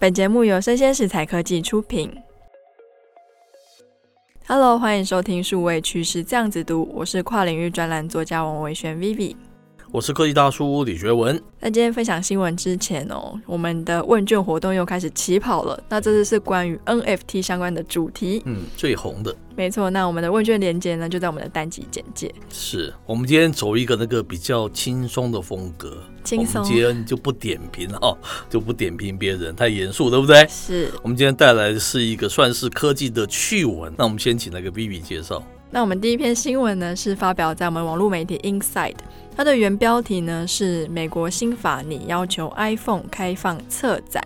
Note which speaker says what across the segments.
Speaker 1: 本节目由生鲜食材科技出品。Hello，欢迎收听数位趋势这样子读，我是跨领域专栏作家王维轩 Vivi。
Speaker 2: 我是科技大叔李学文。
Speaker 1: 在今天分享新闻之前哦，我们的问卷活动又开始起跑了。那这次是关于 NFT 相关的主题，
Speaker 2: 嗯，最红的。
Speaker 1: 没错，那我们的问卷连接呢，就在我们的单集简介。
Speaker 2: 是我们今天走一个那个比较轻松的风格，
Speaker 1: 轻松。
Speaker 2: 我们今天就不点评哦，就不点评别人，太严肃，对不对？
Speaker 1: 是。
Speaker 2: 我们今天带来的是一个算是科技的趣闻。那我们先请那个 Vivi 介绍。
Speaker 1: 那我们第一篇新闻呢，是发表在我们网络媒体 Inside，它的原标题呢是美国新法拟要求 iPhone 开放侧载。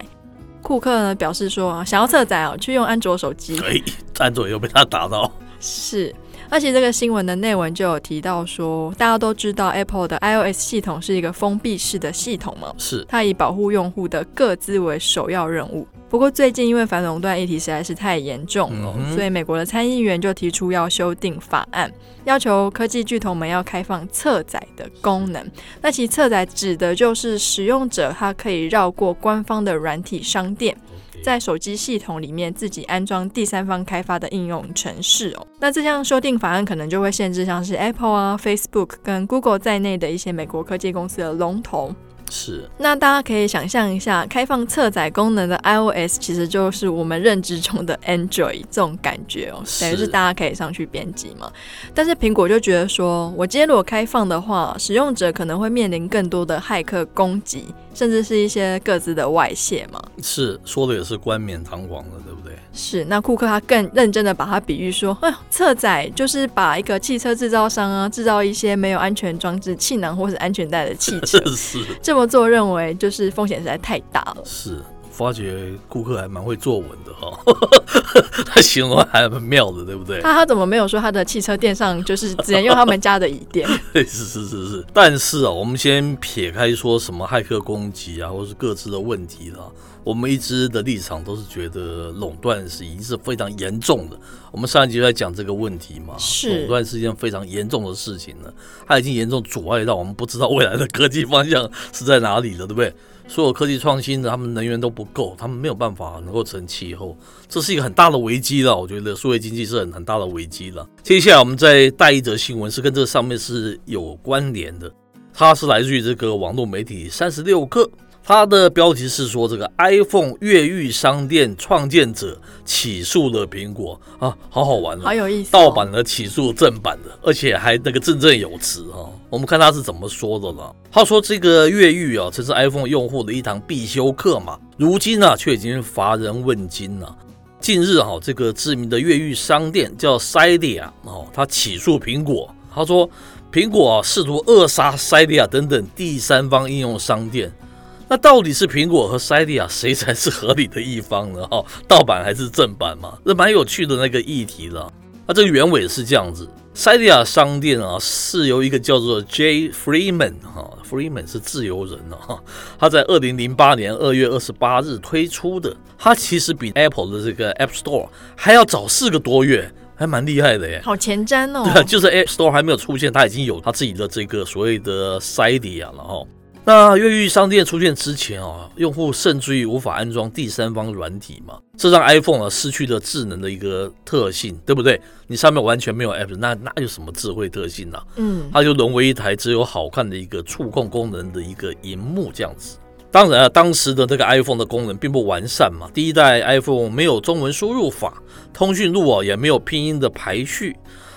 Speaker 1: 库克呢表示说，想要侧载哦，去用安卓手机。
Speaker 2: 哎，安卓又被他打到。
Speaker 1: 是。而且这个新闻的内文就有提到说，大家都知道 Apple 的 iOS 系统是一个封闭式的系统嘛，
Speaker 2: 是
Speaker 1: 它以保护用户的各自为首要任务。不过最近因为反垄断议题实在是太严重了，嗯，所以美国的参议员就提出要修订法案，要求科技巨头们要开放侧载的功能。那其侧载指的就是使用者他可以绕过官方的软体商店。在手机系统里面自己安装第三方开发的应用程式哦，那这项修订法案可能就会限制像是 Apple 啊、Facebook 跟 Google 在内的一些美国科技公司的龙头。
Speaker 2: 是，
Speaker 1: 那大家可以想象一下，开放侧载功能的 iOS 其实就是我们认知中的 Android 这种感觉哦，等于是大家可以上去编辑嘛。但是苹果就觉得说，我今天如果开放的话，使用者可能会面临更多的骇客攻击，甚至是一些各自的外泄嘛。
Speaker 2: 是，说的也是冠冕堂皇的，对不对？
Speaker 1: 是，那库克他更认真的把它比喻说，哎，侧载就是把一个汽车制造商啊，制造一些没有安全装置、气囊或是安全带的汽车，
Speaker 2: 是
Speaker 1: 这么作认为就是风险实在太大了。
Speaker 2: 是，发觉顾客还蛮会作文的哈，他形容还蛮妙的，对不对？
Speaker 1: 他他怎么没有说他的汽车店上就是只能用他们家的椅垫？
Speaker 2: 对，是是是是。但是啊，我们先撇开说什么骇客攻击啊，或是各自的问题了。我们一直的立场都是觉得垄断是已经是非常严重的。我们上一集在讲这个问题嘛，垄断是一件非常严重的事情了，它已经严重阻碍到我们不知道未来的科技方向是在哪里了，对不对？所有科技创新的，他们能源都不够，他们没有办法能够成气候，这是一个很大的危机了。我觉得数字经济是很很大的危机了。接下来我们再带一则新闻，是跟这上面是有关联的，它是来自于这个网络媒体三十六氪。它的标题是说，这个 iPhone 越狱商店创建者起诉了苹果啊，好好玩，
Speaker 1: 好有意思，
Speaker 2: 盗版的起诉正版的，而且还那个振振有词哈。我们看他是怎么说的了。他说这个越狱啊，这是 iPhone 用户的一堂必修课嘛，如今呢却已经乏人问津了。近日哈，这个知名的越狱商店叫 Cydia 哦，他起诉苹果，他说苹果啊试图扼杀 Cydia 等等第三方应用商店。那到底是苹果和 Cydia 谁才是合理的一方呢？哈，盗版还是正版嘛？这蛮有趣的那个议题了。那这个原委是这样子：Cydia 商店啊，是由一个叫做 Jay Freeman 哈，Freeman 是自由人哈，他在二零零八年二月二十八日推出的。他其实比 Apple 的这个 App Store 还要早四个多月，还蛮厉害的耶。
Speaker 1: 好前瞻哦。
Speaker 2: 对，就是 App Store 还没有出现，他已经有他自己的这个所谓的 Cydia 了哈。那越狱商店出现之前啊，用户甚至于无法安装第三方软体嘛，这让 iPhone 啊失去了智能的一个特性，对不对？你上面完全没有 App，那那有什么智慧特性呢？嗯，它就沦为一台只有好看的一个触控功能的一个荧幕这样子。当然啊，当时的这个 iPhone 的功能并不完善嘛，第一代 iPhone 没有中文输入法，通讯录啊也没有拼音的排序。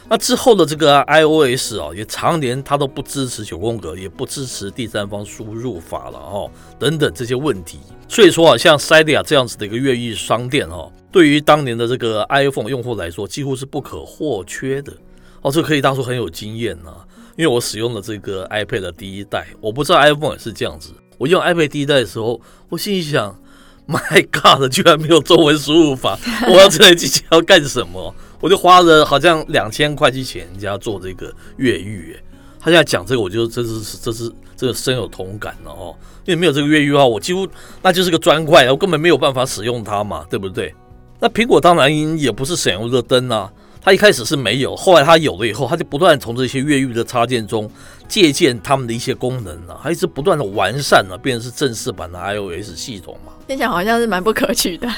Speaker 2: 那之后的这个 iOS 啊，也常年它都不支持九宫格，也不支持第三方输入法了哦，等等这些问题。所以说啊，像 Cydia 这样子的一个越狱商店哦，对于当年的这个 iPhone 用户来说，几乎是不可或缺的哦。这可以当初很有经验呢，因为我使用了这个 iPad 的第一代，我不知道 iPhone 也是这样子。我用 iPad 第一代的时候，我心里想，My God，居然没有中文输入法，我要这台机器要干什么？我就花了好像两千块去请人家做这个越狱，他现在讲这个，我就真是真是这个深有同感了哦。因为没有这个越狱的话，我几乎那就是个砖块，我根本没有办法使用它嘛，对不对？那苹果当然也不是省油的灯啊，它一开始是没有，后来它有了以后，它就不断从这些越狱的插件中借鉴他们的一些功能啊，还一直不断的完善啊，变成是正式版的 iOS 系统嘛。
Speaker 1: 听起来好像是蛮不可取的。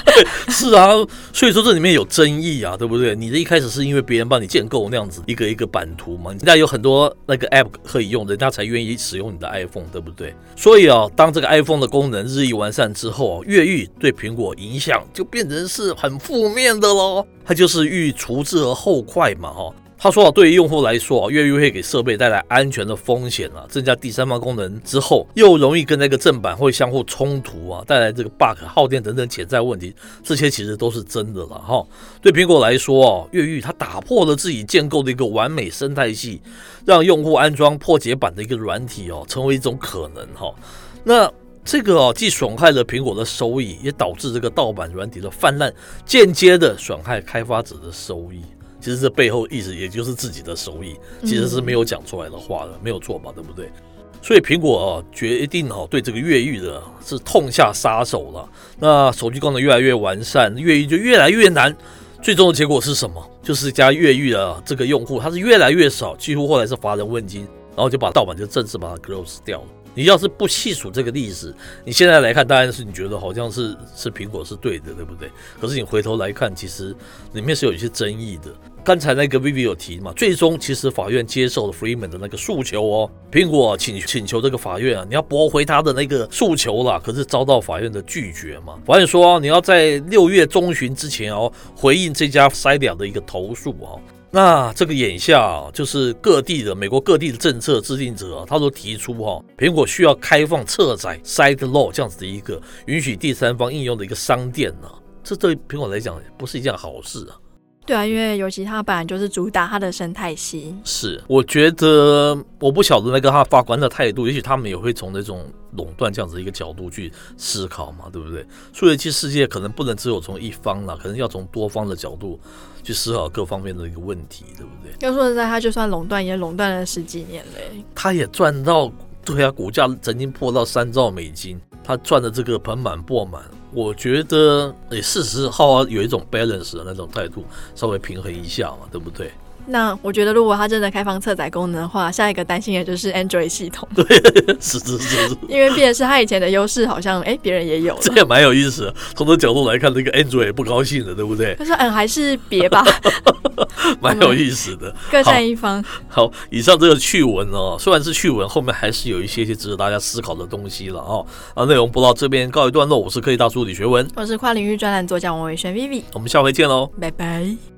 Speaker 2: 是啊，所以说这里面有争议啊，对不对？你的一开始是因为别人帮你建构那样子一个一个版图嘛，人家有很多那个 App 可以用，人家才愿意使用你的 iPhone，对不对？所以啊，当这个 iPhone 的功能日益完善之后，越狱对苹果影响就变成是很负面的喽。它就是欲除之而后快嘛，哈。他说啊，对于用户来说啊，越狱会给设备带来安全的风险啊，增加第三方功能之后，又容易跟那个正版会相互冲突啊，带来这个 bug、耗电等等潜在问题，这些其实都是真的了哈。对苹果来说啊，越狱它打破了自己建构的一个完美生态系，让用户安装破解版的一个软体哦，成为一种可能哈。那这个哦，既损害了苹果的收益，也导致这个盗版软体的泛滥，间接的损害开发者的收益。其实这背后意思也就是自己的收益，其实是没有讲出来的话的，没有错嘛，对不对？所以苹果啊决定哈对这个越狱的是痛下杀手了。那手机功能越来越完善，越狱就越来越难。最终的结果是什么？就是加越狱的这个用户，他是越来越少，几乎后来是乏人问津，然后就把盗版就正式把它 close 掉了。你要是不细数这个历史，你现在来看，当然是你觉得好像是是苹果是对的，对不对？可是你回头来看，其实里面是有一些争议的。刚才那个 Vivi 有提嘛，最终其实法院接受了 Freeman 的那个诉求哦。苹果请请求这个法院啊，你要驳回他的那个诉求啦，可是遭到法院的拒绝嘛。法院说你要在六月中旬之前哦回应这家 Cydia 的一个投诉哦。那这个眼下啊，就是各地的美国各地的政策制定者啊，他都提出哈，苹果需要开放车载 SideLoad 这样子的一个允许第三方应用的一个商店呢。这对苹果来讲不是一件好事啊。
Speaker 1: 对啊，因为尤其它本来就是主打它的生态系。
Speaker 2: 是，我觉得我不晓得那个他法官的态度，也许他们也会从那种垄断这样子一个角度去思考嘛，对不对？数位世界可能不能只有从一方了，可能要从多方的角度去思考各方面的一个问题，对不对？
Speaker 1: 要说实在，他就算垄断，也垄断了十几年嘞。
Speaker 2: 他也赚到，对啊，股价曾经破到三兆美金，他赚的这个盆满钵满。我觉得，也，事实好有一种 balance 的那种态度，稍微平衡一下嘛，对不对？
Speaker 1: 那我觉得，如果它真的开放侧载功能的话，下一个担心的就是 Android 系统。
Speaker 2: 对，是是是是。
Speaker 1: 因为变成是它以前的优势，好像哎，别人也有。
Speaker 2: 这也蛮有意思的。从这角度来看，这个 Android 也不高兴的，对不对？
Speaker 1: 他说：“嗯，还是别吧。”
Speaker 2: 蛮有意思的，
Speaker 1: 各占一方
Speaker 2: 好。好，以上这个趣闻哦，虽然是趣闻，后面还是有一些些值得大家思考的东西了哦。啊，内容播到这边告一段落，我是科技大叔李学文，
Speaker 1: 我是跨领域专栏作家王维轩 Vivi，
Speaker 2: 我们下回见喽，
Speaker 1: 拜拜。